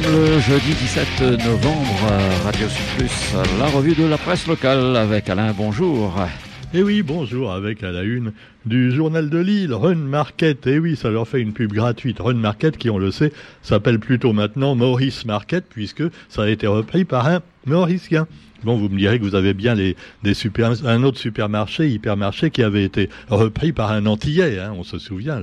sommes le jeudi 17 novembre, Radio Sud Plus, la revue de la presse locale avec Alain, bonjour. Eh oui, bonjour, avec à la une du journal de Lille, Run Market. Et eh oui, ça leur fait une pub gratuite. Run Market, qui on le sait, s'appelle plutôt maintenant Maurice Market, puisque ça a été repris par un Mauricien. Bon, vous me direz que vous avez bien des un autre supermarché, hypermarché, qui avait été repris par un Antillais. Hein, on se souvient,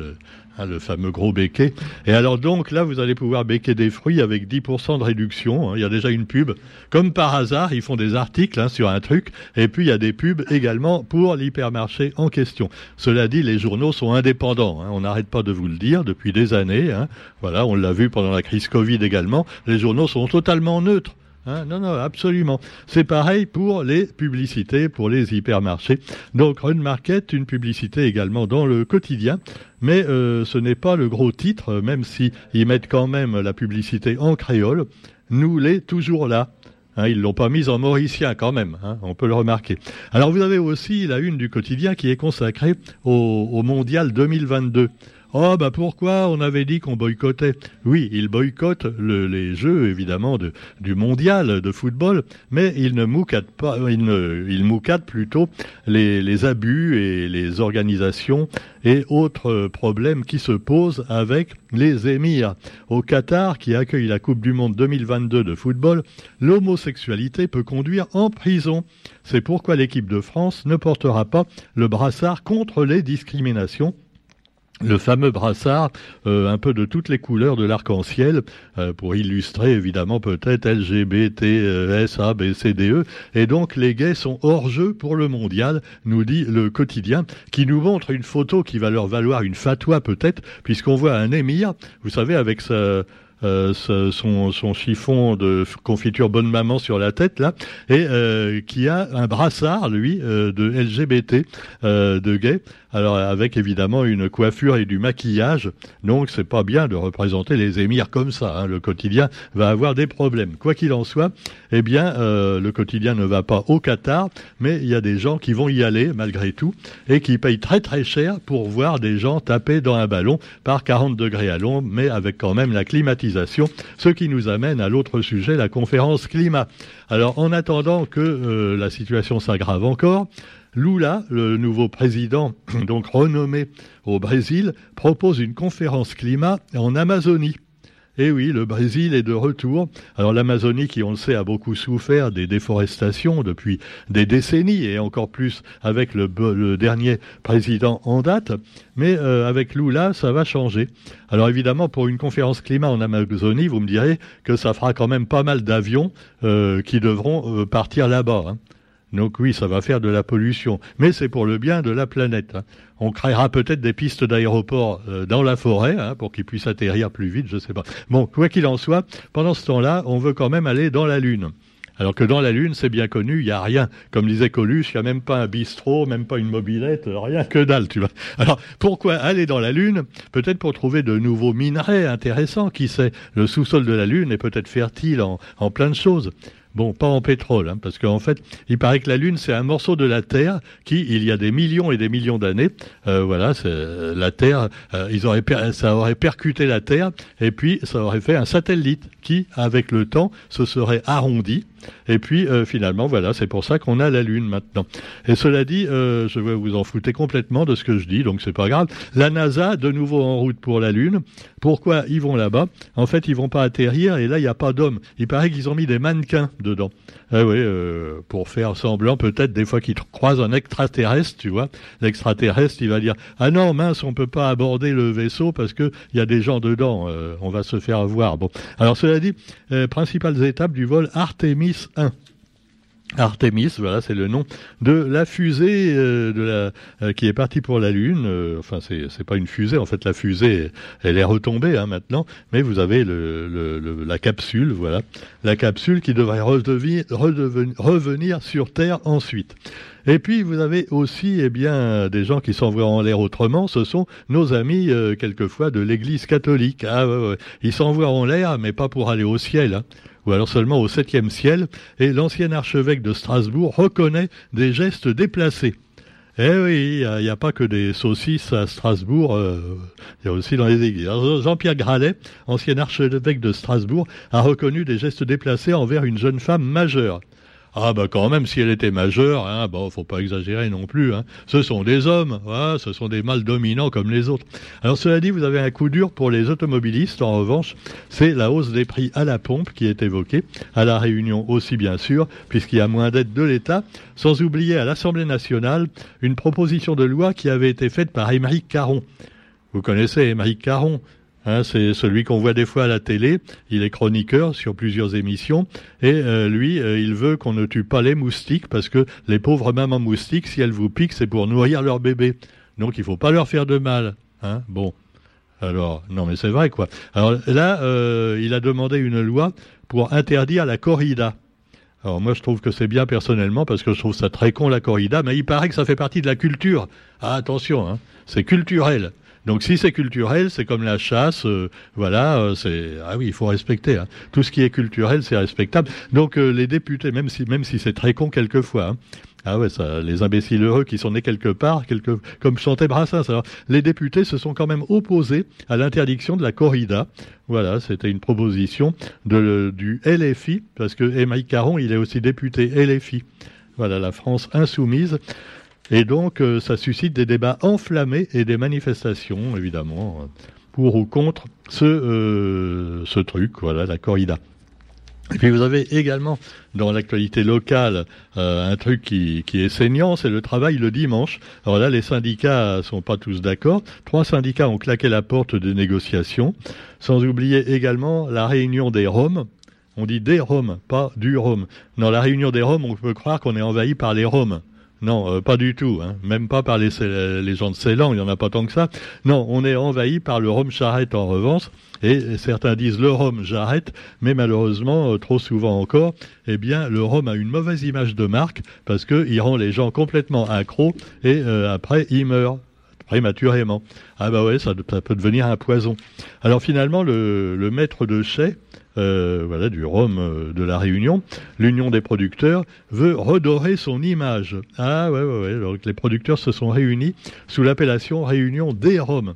Hein, le fameux gros béquet. Et alors donc là, vous allez pouvoir béquer des fruits avec 10% de réduction. Hein. Il y a déjà une pub. Comme par hasard, ils font des articles hein, sur un truc. Et puis il y a des pubs également pour l'hypermarché en question. Cela dit, les journaux sont indépendants. On n'arrête pas de vous le dire depuis des années. Voilà, on l'a vu pendant la crise Covid également. Les journaux sont totalement neutres. Hein, non, non, absolument. C'est pareil pour les publicités, pour les hypermarchés. Donc Run Market, une publicité également dans le quotidien, mais euh, ce n'est pas le gros titre, même si ils mettent quand même la publicité en créole. Nous l'est toujours là. Hein, ils l'ont pas mise en mauricien quand même, hein, on peut le remarquer. Alors vous avez aussi la une du quotidien qui est consacrée au, au mondial 2022. Oh bah pourquoi on avait dit qu'on boycottait? Oui, ils boycottent les jeux évidemment de, du mondial de football, mais ils ne moucatent pas, ne, ils moucatent plutôt les, les abus et les organisations et autres problèmes qui se posent avec les émirs. Au Qatar, qui accueille la Coupe du Monde 2022 de football, l'homosexualité peut conduire en prison. C'est pourquoi l'équipe de France ne portera pas le brassard contre les discriminations le fameux brassard, euh, un peu de toutes les couleurs de l'arc-en-ciel, euh, pour illustrer évidemment peut-être LGBT, euh, S, A, B, C, D, E. Et donc les gays sont hors jeu pour le mondial, nous dit le quotidien, qui nous montre une photo qui va leur valoir une fatwa peut-être, puisqu'on voit un émir, vous savez, avec sa, euh, son, son, chiffon de confiture bonne maman sur la tête là, et euh, qui a un brassard lui euh, de LGBT de gay. Alors avec évidemment une coiffure et du maquillage, donc c'est pas bien de représenter les émirs comme ça. Hein. Le quotidien va avoir des problèmes. Quoi qu'il en soit, eh bien le quotidien ne va pas au Qatar, mais il y a des gens qui vont y aller malgré tout et qui payent très très cher pour voir des gens taper dans un ballon par 40 degrés à l'ombre, mais avec quand même la climatisation ce qui nous amène à l'autre sujet, la conférence climat. Alors en attendant que euh, la situation s'aggrave encore, Lula, le nouveau président, donc renommé au Brésil, propose une conférence climat en Amazonie. Et eh oui, le Brésil est de retour. Alors l'Amazonie, qui on le sait, a beaucoup souffert des déforestations depuis des décennies, et encore plus avec le, dernier président en date. Mais euh, avec Lula, ça va changer. Alors évidemment, pour une conférence climat en Amazonie, vous me direz que ça fera quand même pas mal d'avions euh, qui devront euh, partir là-bas. Hein. Donc oui, ça va faire de la pollution, mais c'est pour le bien de la planète. Hein. On créera peut-être des pistes d'aéroport euh, dans la forêt hein, pour qu'ils puissent atterrir plus vite, je ne sais pas. Bon, quoi qu'il en soit, pendant ce temps-là, on veut quand même aller dans la Lune. Alors que dans la Lune, c'est bien connu, il n'y a rien. Comme disait Coluche, il n'y a même pas un bistrot, même pas une mobilette, rien que dalle, tu vois. Alors, pourquoi aller dans la Lune? Peut-être pour trouver de nouveaux minerais intéressants, qui sait? Le sous-sol de la Lune est peut-être fertile en plein de choses. Bon, pas en pétrole, hein, parce qu'en fait, il paraît que la Lune, c'est un morceau de la Terre qui, il y a des millions et des millions d'années, euh, voilà, c'est euh, la Terre, euh, ils auraient, ça aurait percuté la Terre, et puis ça aurait fait un satellite qui, avec le temps, se serait arrondi, et puis euh, finalement, voilà, c'est pour ça qu'on a la Lune maintenant. Et cela dit, euh, je vais vous en fouter complètement de ce que je dis, donc c'est pas grave. La NASA, de nouveau en route pour la Lune. Pourquoi ils vont là-bas? En fait, ils vont pas atterrir, et là, il n'y a pas d'hommes. Il paraît qu'ils ont mis des mannequins dedans. Ah oui, euh, pour faire semblant peut-être des fois qu'ils croisent un extraterrestre, tu vois. L'extraterrestre, il va dire ah non mince, on peut pas aborder le vaisseau parce que il y a des gens dedans, on va se faire voir. Bon, alors cela dit, principales étapes du vol Artemis 1. Artemis, voilà, c'est le nom de la fusée euh, euh, qui est partie pour la Lune. Euh, enfin, c'est c'est pas une fusée, en fait, la fusée, elle est retombée hein, maintenant. Mais vous avez le, la capsule, voilà, la capsule qui devrait redevenir, revenir sur Terre ensuite. Et puis vous avez aussi, eh bien, des gens qui s'envoient en l'air autrement. Ce sont nos amis quelquefois de l'Église catholique. Ah, Ils s'envoient en l'air, mais pas pour aller au ciel. Hein ou alors seulement au septième ciel, et l'ancien archevêque de Strasbourg reconnaît des gestes déplacés. Eh oui, il n'y a, pas que des saucisses à Strasbourg, euh, il y a aussi dans les églises. Jean-Pierre Gralet, ancien archevêque de Strasbourg, a reconnu des gestes déplacés envers une jeune femme majeure. Ah bah quand même, si elle était majeure, hein, bon, faut pas exagérer non plus. Hein. Ce sont des hommes, hein, ce sont des mâles dominants comme les autres. Alors cela dit, vous avez un coup dur pour les automobilistes. En revanche, c'est la hausse des prix à la pompe qui est évoquée, à la Réunion aussi bien sûr, puisqu'il y a moins d'aide de l'État. Sans oublier à l'Assemblée nationale une proposition de loi qui avait été faite par Émeric Caron. Vous connaissez Émeric Caron, Hein, c'est celui qu'on voit des fois à la télé. Il est chroniqueur sur plusieurs émissions. Et euh, lui, euh, il veut qu'on ne tue pas les moustiques parce que les pauvres mamans moustiques, si elles vous piquent, c'est pour nourrir leur bébé. Donc il faut pas leur faire de mal. Hein bon. Alors, non mais c'est vrai quoi. Alors là, euh, il a demandé une loi pour interdire la corrida. Alors moi je trouve que c'est bien personnellement parce que je trouve ça très con la corrida, mais il paraît que ça fait partie de la culture. Ah attention, hein, c'est culturel. Donc si c'est culturel, c'est comme la chasse, euh, voilà, euh, c'est ah oui, il faut respecter. Hein. Tout ce qui est culturel, c'est respectable. Donc euh, les députés, même si même si c'est très con quelquefois. Hein, ah ouais, ça, les imbéciles heureux qui sont nés quelque part, quelque, comme chantait Brassens. Alors, les députés se sont quand même opposés à l'interdiction de la corrida. Voilà, c'était une proposition de, du LFI, parce que Émile Caron, il est aussi député LFI. Voilà, la France insoumise. Et donc, euh, ça suscite des débats enflammés et des manifestations, évidemment, pour ou contre ce, euh, truc, voilà, la corrida. Et puis vous avez également dans l'actualité locale euh, un truc qui, qui est saignant, c'est le travail le dimanche. Alors là, les syndicats sont pas tous d'accord. Trois syndicats ont claqué la porte des négociations, sans oublier également la réunion des Roms. On dit des Roms, pas du Rome. Dans la réunion des Roms, on peut croire qu'on est envahi par les Roms. Non, euh, pas du tout. Hein. Même pas par les, gens de Ceylan, il n'y en a pas tant que ça. Non, on est envahi par le rhum charrette en revanche. Et certains disent le rhum j'arrête, mais malheureusement, euh, trop souvent encore, eh bien, le rhum a une mauvaise image de marque parce qu'il rend les gens complètement accros et euh, après, il meurt prématurément. Ah bah ouais, ça, peut devenir un poison. Alors finalement, le, maître de chais, euh, voilà, du Rhum euh, de la Réunion, l'Union des producteurs veut redorer son image. Ah ouais, ouais, ouais. Les producteurs se sont réunis sous l'appellation Réunion des Roms.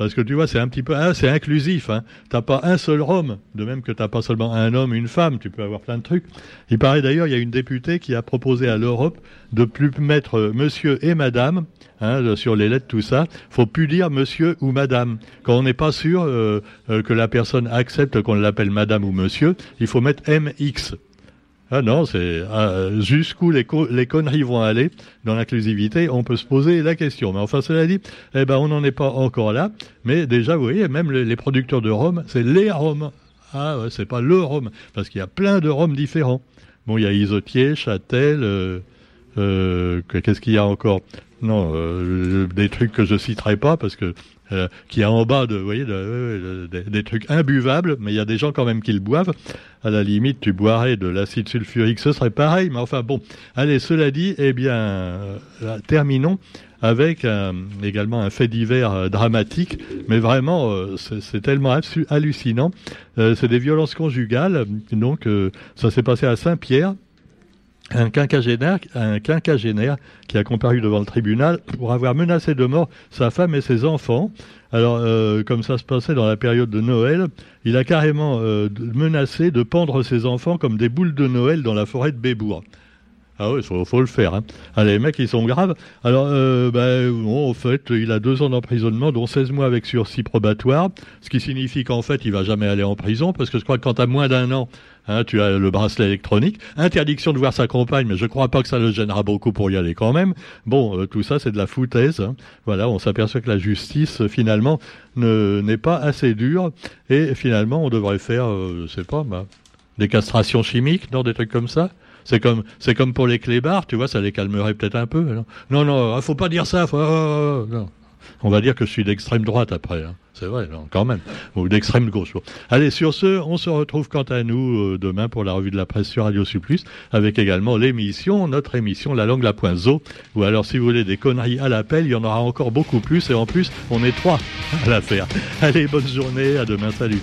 Parce que tu vois, c'est un petit peu, ah, c'est inclusif. Hein. T'as pas un seul Rome, de même que t'as pas seulement un homme, une femme. Tu peux avoir plein de trucs. Il paraît d'ailleurs, il y a une députée qui a proposé à l'Europe de plus mettre euh, Monsieur et Madame hein, sur les lettres, tout ça. Faut plus dire Monsieur ou Madame. Quand on n'est pas sûr euh, euh, que la personne accepte qu'on l'appelle Madame ou Monsieur, il faut mettre MX. Ah non, c'est ah, jusqu'où les, conneries vont aller dans l'inclusivité, on peut se poser la question. Mais enfin, cela dit, eh ben, on n'en est pas encore là. Mais déjà, vous voyez, même les, producteurs de rhum, c'est les rhum. Ah, ouais, c'est pas le rhum, parce qu'il y a plein de rhum différents. Bon, il y a Isotier, Châtel, euh, euh, qu'est-ce qu'il y a encore? Non, euh, des trucs que je citerai pas parce que euh, qui a en bas de, vous voyez, des trucs imbuvables, mais il y a des gens quand même qui le boivent. À la limite, tu boirais de l'acide sulfurique, ce serait pareil. Mais enfin bon, allez, cela dit, eh bien, euh, terminons avec également un fait divers euh, dramatique, mais vraiment, c'est tellement hallucinant. c'est des violences conjugales. Donc, ça s'est passé à Saint-Pierre un quinquagénaire, un quinquagénaire qui a comparu devant le tribunal pour avoir menacé de mort sa femme et ses enfants. Alors, euh, comme ça se passait dans la période de Noël, il a carrément euh, menacé de pendre ses enfants comme des boules de Noël dans la forêt de Bébourg. Ah oui, il faut, le faire. Hein. Ah, les mecs, ils sont graves. Alors, euh, ben, bon, en fait, il a deux ans d'emprisonnement, dont 16 mois avec sursis probatoire, ce qui signifie qu'en fait, il va jamais aller en prison, parce que je crois que quand tu as moins d'un an, hein, tu as le bracelet électronique. Interdiction de voir sa compagne, mais je crois pas que ça le gênera beaucoup pour y aller quand même. Bon, euh, tout ça, c'est de la foutaise. Hein. Voilà, on s'aperçoit que la justice, finalement, n'est pas assez dure, et finalement, on devrait faire, euh, je sais pas, bah, des castrations chimiques, dans des trucs comme ça. C'est comme, c'est comme pour les clébards, tu vois, ça les calmerait peut-être un peu. Non, non, il faut pas dire ça. Oh, oh, on va dire que je suis d'extrême droite après. Hein. C'est vrai, non, quand même. Ou d'extrême gauche. Allez, sur ce, on se retrouve quant à nous euh, demain pour la revue de la presse sur Radio Supplus, avec également l'émission, notre émission La langue la point zo. Ou alors, si vous voulez des conneries à l'appel, il y en aura encore beaucoup plus. Et en plus, on est trois à la faire. Allez, bonne journée, à demain, salut.